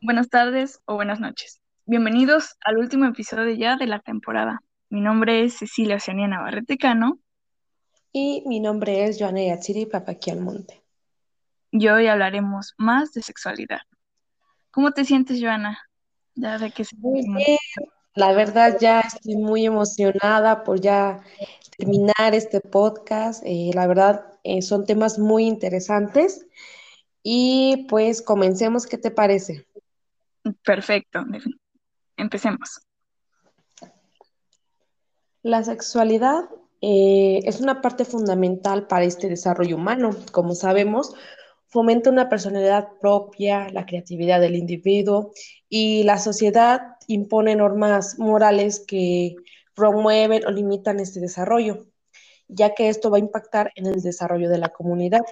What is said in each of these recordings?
buenas tardes o buenas noches. Bienvenidos al último episodio ya de la temporada. Mi nombre es Cecilia Oceania Navarrete Cano Y mi nombre es Joana Yatsiri Papaquialmonte. y hoy hablaremos más de sexualidad. ¿Cómo te sientes, Joana? Ya de que se- Muy bien, la verdad ya estoy muy emocionada por ya terminar este podcast. Eh, la verdad eh, son temas muy interesantes y pues comencemos, ¿qué te parece? Perfecto. Empecemos. La sexualidad eh, es una parte fundamental para este desarrollo humano. Como sabemos, fomenta una personalidad propia, la creatividad del individuo y la sociedad impone normas morales que promueven o limitan este desarrollo, ya que esto va a impactar en el desarrollo de la comunidad.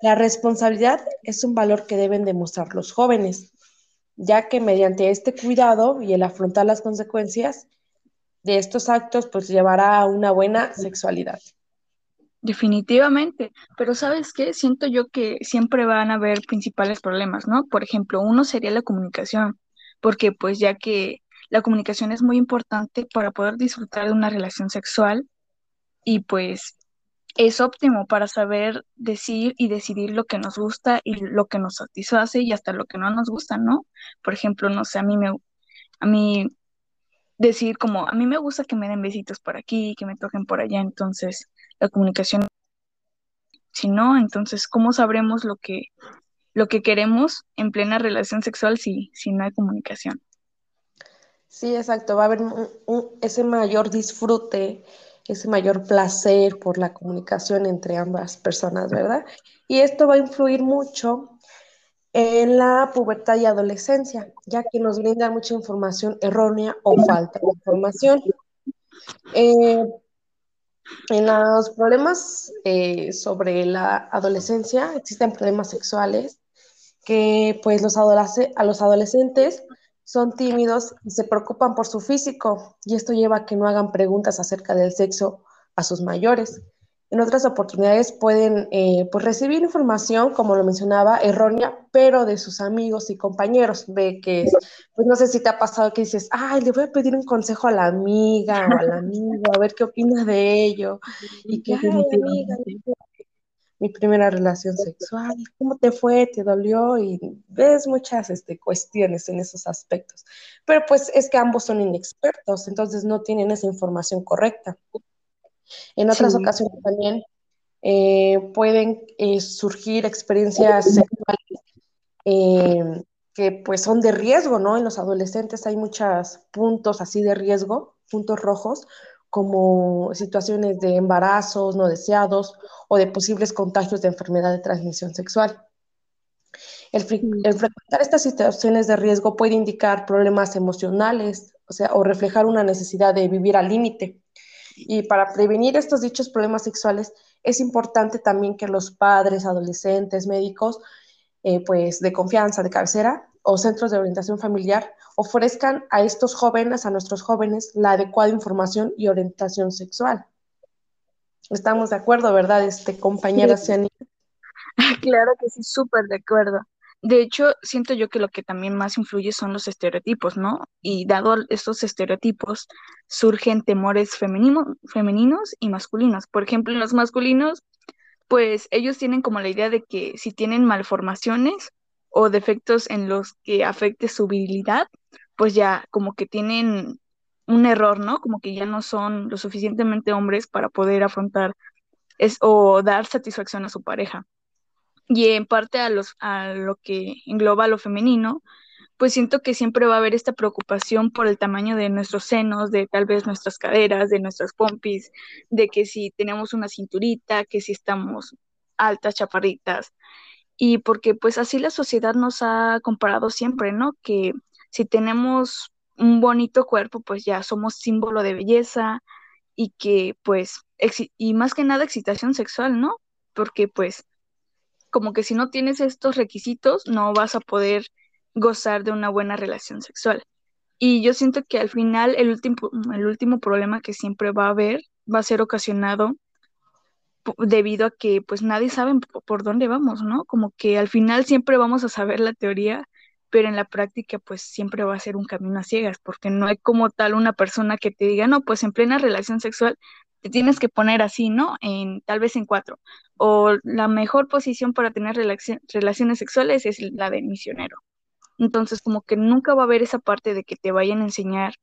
La responsabilidad es un valor que deben demostrar los jóvenes, ya que mediante este cuidado y el afrontar las consecuencias, de estos actos pues llevará a una buena sexualidad. Definitivamente, pero ¿sabes qué? Siento yo que siempre van a haber principales problemas, ¿no? Por ejemplo, uno sería la comunicación, porque pues ya que la comunicación es muy importante para poder disfrutar de una relación sexual y pues es óptimo para saber decir y decidir lo que nos gusta y lo que nos satisface y hasta lo que no nos gusta, ¿no? Por ejemplo, no sé, a mí me, a mí decir como, a mí me gusta que me den besitos por aquí, que me toquen por allá, entonces la comunicación si no, entonces, ¿cómo sabremos lo que, lo que queremos en plena relación sexual si, si no hay comunicación? Sí, exacto, va a haber un- un- ese mayor disfrute, ese mayor placer por la comunicación entre ambas personas, ¿verdad? Y esto va a influir mucho en la pubertad y adolescencia, ya que nos brinda mucha información errónea o falta de información. Eh, En los problemas eh, sobre la adolescencia existen problemas sexuales que pues los adolesc- a los adolescentes son tímidos y se preocupan por su físico y esto lleva a que no hagan preguntas acerca del sexo a sus mayores. En otras oportunidades pueden eh, pues recibir información, como lo mencionaba, errónea, pero de sus amigos y compañeros. Ve que, es- pues no sé si te ha pasado que dices, ay, le voy a pedir un consejo a la amiga o al amigo, a ver qué opina de ello. Y que, ay, amiga. Mi primera relación sexual, ¿cómo te fue? ¿Te dolió? Y ves muchas este, cuestiones en esos aspectos. Pero pues es que ambos son inexpertos, entonces no tienen esa información correcta. En otras Sí, ocasiones también eh, pueden eh, surgir experiencias sexuales eh, que pues son de riesgo, ¿no? En los adolescentes hay muchos puntos así de riesgo, puntos rojos, como situaciones de embarazos no deseados o de posibles contagios de enfermedad de transmisión sexual. El, sí, el frecuentar estas situaciones de riesgo puede indicar problemas emocionales, o sea, o reflejar una necesidad de vivir al límite. Y para prevenir estos dichos problemas sexuales, es importante también que los padres, adolescentes, médicos, eh, pues de confianza, de cabecera o centros de orientación familiar ofrezcan a estos jóvenes, a nuestros jóvenes, la adecuada información y orientación sexual. Estamos de acuerdo, ¿verdad, este, compañera sí. Claro que sí, súper de acuerdo. De hecho, siento yo que lo que también más influye son los estereotipos, ¿no? Y dado estos estereotipos, surgen temores femenino- femeninos y masculinos. Por ejemplo, en los masculinos, pues ellos tienen como la idea de que si tienen malformaciones o defectos en los que afecte su virilidad, pues ya como que tienen un error, ¿no? Como que ya no son lo suficientemente hombres para poder afrontar es, o dar satisfacción a su pareja. Y en parte a los, a lo que engloba lo femenino, pues siento que siempre va a haber esta preocupación por el tamaño de nuestros senos, de tal vez nuestras caderas, de nuestras pompis, de que si tenemos una cinturita, que si estamos altas, chaparritas, y porque pues así la sociedad nos ha comparado siempre, ¿no? Que si tenemos un bonito cuerpo, pues ya somos símbolo de belleza y que pues, y más que nada excitación sexual, ¿no? Porque pues como que si no tienes estos requisitos, no vas a poder gozar de una buena relación sexual. Y yo siento que al final el último, el último problema que siempre va a haber va a ser ocasionado debido a que pues nadie sabe por dónde vamos, ¿no? Como que al final siempre vamos a saber la teoría, pero en la práctica pues siempre va a ser un camino a ciegas, porque no hay como tal una persona que te diga, no, pues en plena relación sexual te tienes que poner así, ¿no? En tal vez en cuatro. O la mejor posición para tener relaciones sexuales es la de misionero. Entonces, como que nunca va a haber esa parte de que te vayan a enseñar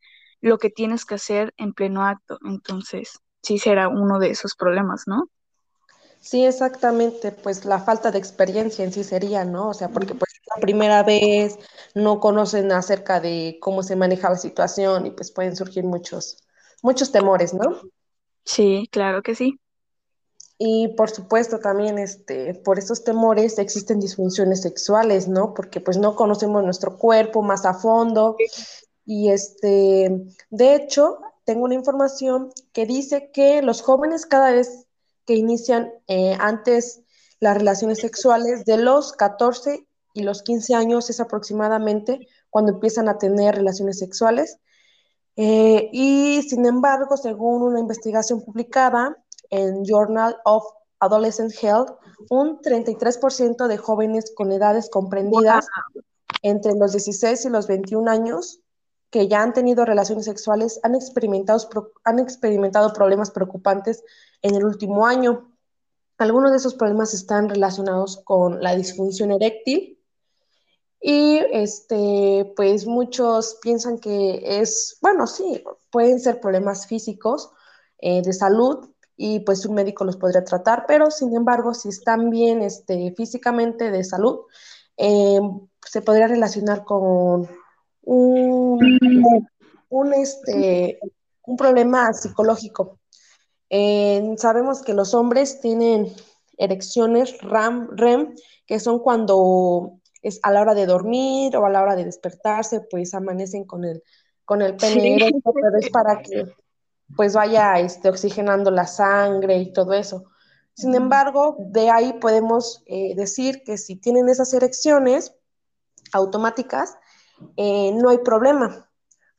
lo que tienes que hacer en pleno acto. Entonces, sí será uno de esos problemas, ¿no? Sí, exactamente, pues la falta de experiencia en sí sería, ¿no? O sea, porque pues la primera vez no conocen acerca de cómo se maneja la situación y pues pueden surgir muchos, muchos temores, ¿no? Sí, claro que sí. Y por supuesto también este, por esos temores existen disfunciones sexuales, ¿no? Porque pues no conocemos nuestro cuerpo más a fondo. Y este, de hecho, tengo una información que dice que los jóvenes cada vez que inician eh, antes las relaciones sexuales de los 14 y los 15 años es aproximadamente cuando empiezan a tener relaciones sexuales. Eh, y sin embargo, según una investigación publicada en Journal of Adolescent Health, un 33% de jóvenes con edades comprendidas entre los 16 y los 21 años que ya han tenido relaciones sexuales han experimentado, han experimentado problemas preocupantes en el último año. Algunos de esos problemas están relacionados con la disfunción eréctil y este, pues muchos piensan que es, bueno, sí, pueden ser problemas físicos eh, de salud y pues un médico los podría tratar, pero sin embargo, si están bien este, físicamente de salud, eh, se podría relacionar con un, un, este, un problema psicológico. Eh, sabemos que los hombres tienen erecciones RAM, REM, que son cuando es a la hora de dormir o a la hora de despertarse, pues amanecen con el, con el pene erecto, pero es para que pues vaya este, oxigenando la sangre y todo eso. Sin embargo, de ahí podemos eh, decir que si tienen esas erecciones automáticas, eh, no hay problema,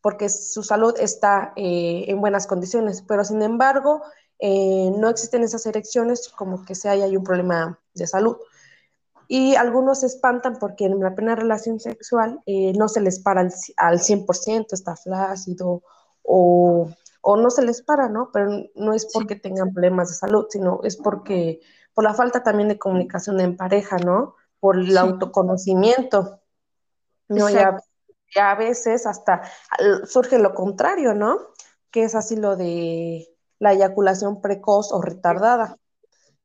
porque su salud está eh, en buenas condiciones, pero sin embargo, eh, no existen esas erecciones como que si hay, un problema de salud. Y algunos se espantan porque en la plena relación sexual no se les para al, al 100%, está flácido o, o, no se les para, ¿no? Pero no es porque tengan problemas de salud, sino es porque por la falta también de comunicación en pareja, ¿no? Por el autoconocimiento. No, ya a veces hasta surge lo contrario, ¿no? Que es así lo de la eyaculación precoz o retardada,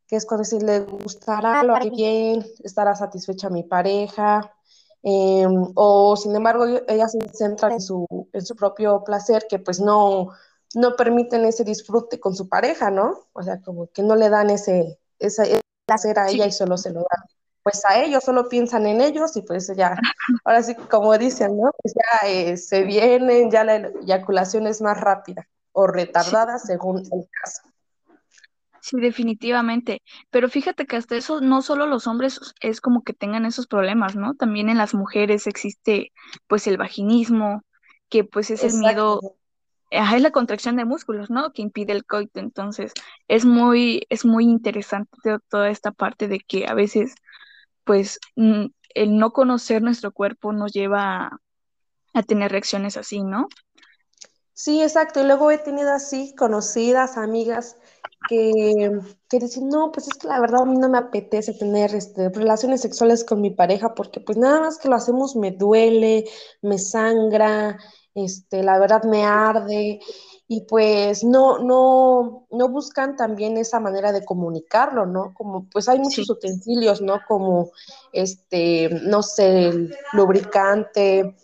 que es cuando si le gustará lo haré bien, estará satisfecha mi pareja, em, o sin embargo ella se centra en su, en su propio placer, que pues no, no permiten ese disfrute con su pareja, ¿no? O sea, como que no le dan ese, ese placer a ella y solo se lo dan pues a ellos, solo piensan en ellos y pues ya, ahora sí, como dicen, ¿no? Pues ya eh, se vienen, ya la eyaculación es más rápida o retardada según el caso. Sí, definitivamente. Pero fíjate que hasta eso no solo los hombres es como que tengan esos problemas, ¿no? También en las mujeres existe pues el vaginismo, que pues es el miedo, es la contracción de músculos, ¿no? Que impide el coito. Entonces, es muy, es muy interesante toda esta parte de que a veces pues mm, el no conocer nuestro cuerpo nos lleva a, tener reacciones así, ¿no? Sí, exacto. Y luego he tenido así conocidas, amigas que, que, dicen, no, pues es que la verdad a mí no me apetece tener este, relaciones sexuales con mi pareja porque pues nada más que lo hacemos me duele, me sangra, este, la verdad me arde y pues no, no, no buscan también esa manera de comunicarlo, ¿no? Como pues hay muchos utensilios, ¿no? Como este, no sé, el lubricante,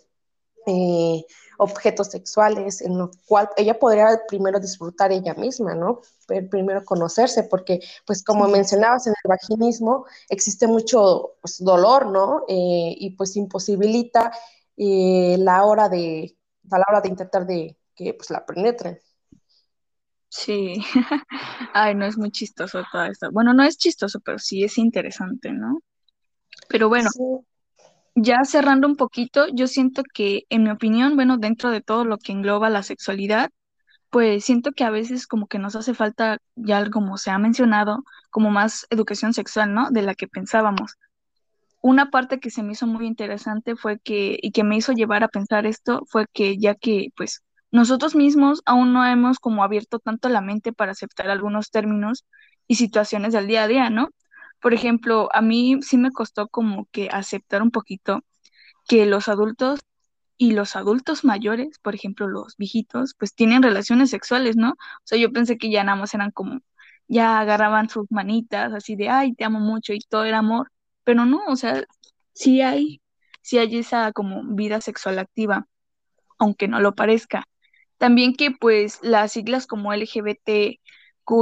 eh, objetos sexuales, en lo cual ella podría primero disfrutar ella misma, ¿no? Primero conocerse, porque pues como mencionabas en el vaginismo existe mucho pues, dolor, ¿no? Eh, y pues imposibilita eh, la hora de, a la hora de intentar de que pues la penetren. Sí, ay, no es muy chistoso todo esto. Bueno, no es chistoso, pero sí es interesante, ¿no? Pero bueno, ya cerrando un poquito, yo siento que, en mi opinión, bueno, dentro de todo lo que engloba la sexualidad, pues siento que a veces como que nos hace falta, ya como se ha mencionado, como más educación sexual, ¿no? De la que pensábamos. una parte que se me hizo muy interesante fue que, y que me hizo llevar a pensar esto, fue que ya que pues nosotros mismos aún no hemos como abierto tanto la mente para aceptar algunos términos y situaciones del día a día, ¿no? Por ejemplo, a mí sí me costó como que aceptar un poquito que los adultos y los adultos mayores, por ejemplo, los viejitos, pues tienen relaciones sexuales, ¿no? O sea, yo pensé que ya nada más eran como, ya agarraban sus manitas así de, ay, te amo mucho y todo era amor, pero no, o sea, sí hay, sí hay esa como vida sexual activa, aunque no lo parezca. También que pues las siglas como LGBTQ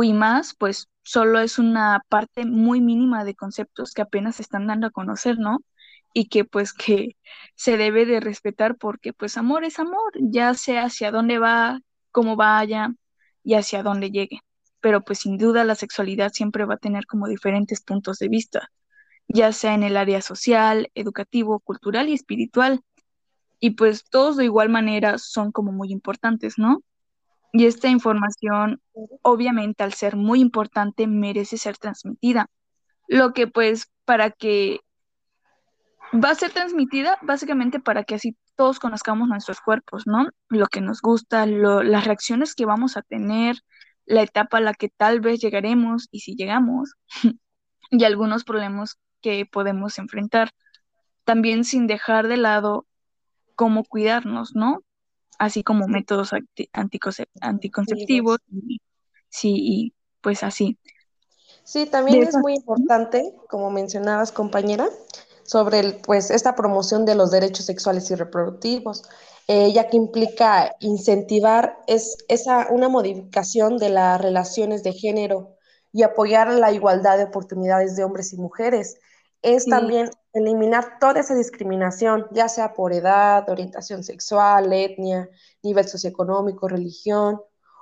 y más, pues solo es una parte muy mínima de conceptos que apenas se están dando a conocer, ¿no? Y que pues que se debe de respetar porque pues amor es amor, ya sea hacia dónde va, cómo vaya y hacia dónde llegue. Pero pues sin duda la sexualidad siempre va a tener como diferentes puntos de vista, ya sea en el área social, educativo, cultural y espiritual y pues todos de igual manera son como muy importantes, ¿no? Y esta información, obviamente, al ser muy importante, merece ser transmitida. Lo que pues para que va a ser transmitida básicamente para que así todos conozcamos nuestros cuerpos, ¿no? Lo que nos gusta, las reacciones que vamos a tener, la etapa a la que tal vez llegaremos y si llegamos, y algunos problemas que podemos enfrentar. También sin dejar de lado cómo cuidarnos, ¿no? Así como métodos anticonceptivos, sí, y pues así. Sí, también es muy importante, como mencionabas, compañera, sobre el, pues esta promoción de los derechos sexuales y reproductivos, eh, ya que implica incentivar es, esa, una modificación de las relaciones de género y apoyar la igualdad de oportunidades de hombres y mujeres. Es también eliminar toda esa discriminación, ya sea por edad, orientación sexual, etnia, nivel socioeconómico, religión,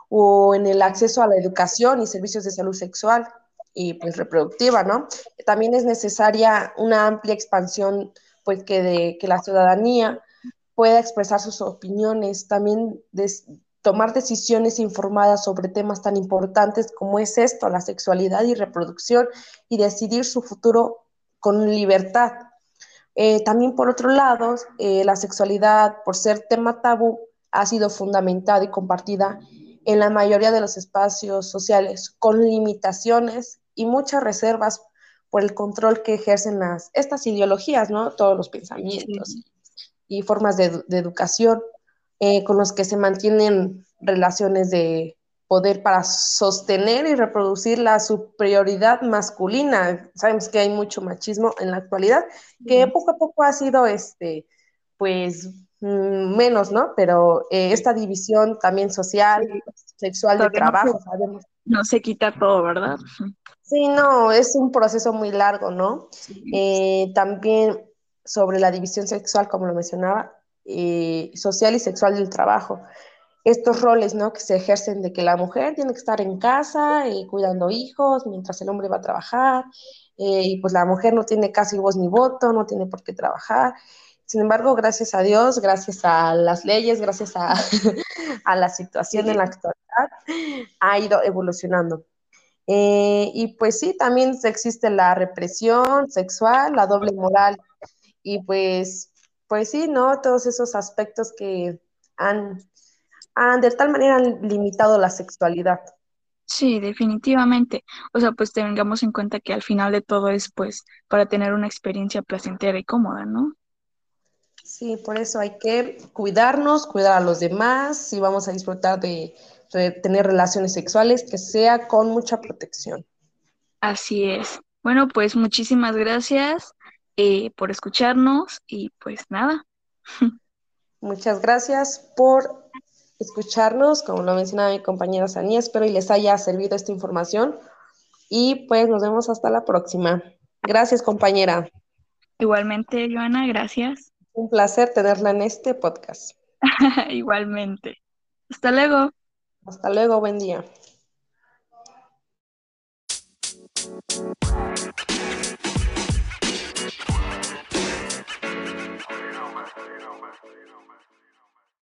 o en el acceso a la educación y servicios de salud sexual y pues reproductiva, ¿no? También es necesaria una amplia expansión, pues que, de, que la ciudadanía pueda expresar sus opiniones, también tomar decisiones informadas sobre temas tan importantes como es esto, la sexualidad y reproducción, y decidir su futuro con libertad. Eh, también por otro lado, eh, la sexualidad, por ser tema tabú, ha sido fundamentada y compartida en la mayoría de los espacios sociales, con limitaciones y muchas reservas por el control que ejercen las, estas ideologías, ¿no? Todos los pensamientos y, formas de, educación eh, con los que se mantienen relaciones de, poder para sostener y reproducir la superioridad masculina. Sabemos que hay mucho machismo en la actualidad, que poco a poco ha sido, este, pues, mm, menos, ¿no? Pero eh, esta división también social, sexual de trabajo, sabemos. No se quita todo, ¿verdad? Sí, no, es un proceso muy largo, ¿no? Eh, también sobre la división sexual, como lo mencionaba, eh, social y sexual del trabajo estos roles, ¿no? Que se ejercen de que la mujer tiene que estar en casa y cuidando hijos mientras el hombre va a trabajar, eh, y pues la mujer no tiene casi voz ni voto, no tiene por qué trabajar. Sin embargo, gracias a Dios, gracias a las leyes, gracias a, la situación en la actualidad, ha ido evolucionando. Eh, y pues sí, también existe la represión sexual, la doble moral, y pues, pues sí, ¿no? Todos esos aspectos que han han de tal manera han limitado la sexualidad. Sí, definitivamente. O sea, pues tengamos en cuenta que al final de todo es pues para tener una experiencia placentera y cómoda, ¿no? Sí, por eso hay que cuidarnos, cuidar a los demás, si vamos a disfrutar de, tener relaciones sexuales, que sea con mucha protección. Así es. Bueno, pues muchísimas gracias eh, por escucharnos y pues nada. Muchas gracias por escucharnos, como lo mencionaba mi compañera Sani, espero y les haya servido esta información y pues nos vemos hasta la próxima. Gracias, compañera. Igualmente, Joana, gracias. Un placer tenerla en este podcast. Igualmente. Hasta luego. Hasta luego, buen día.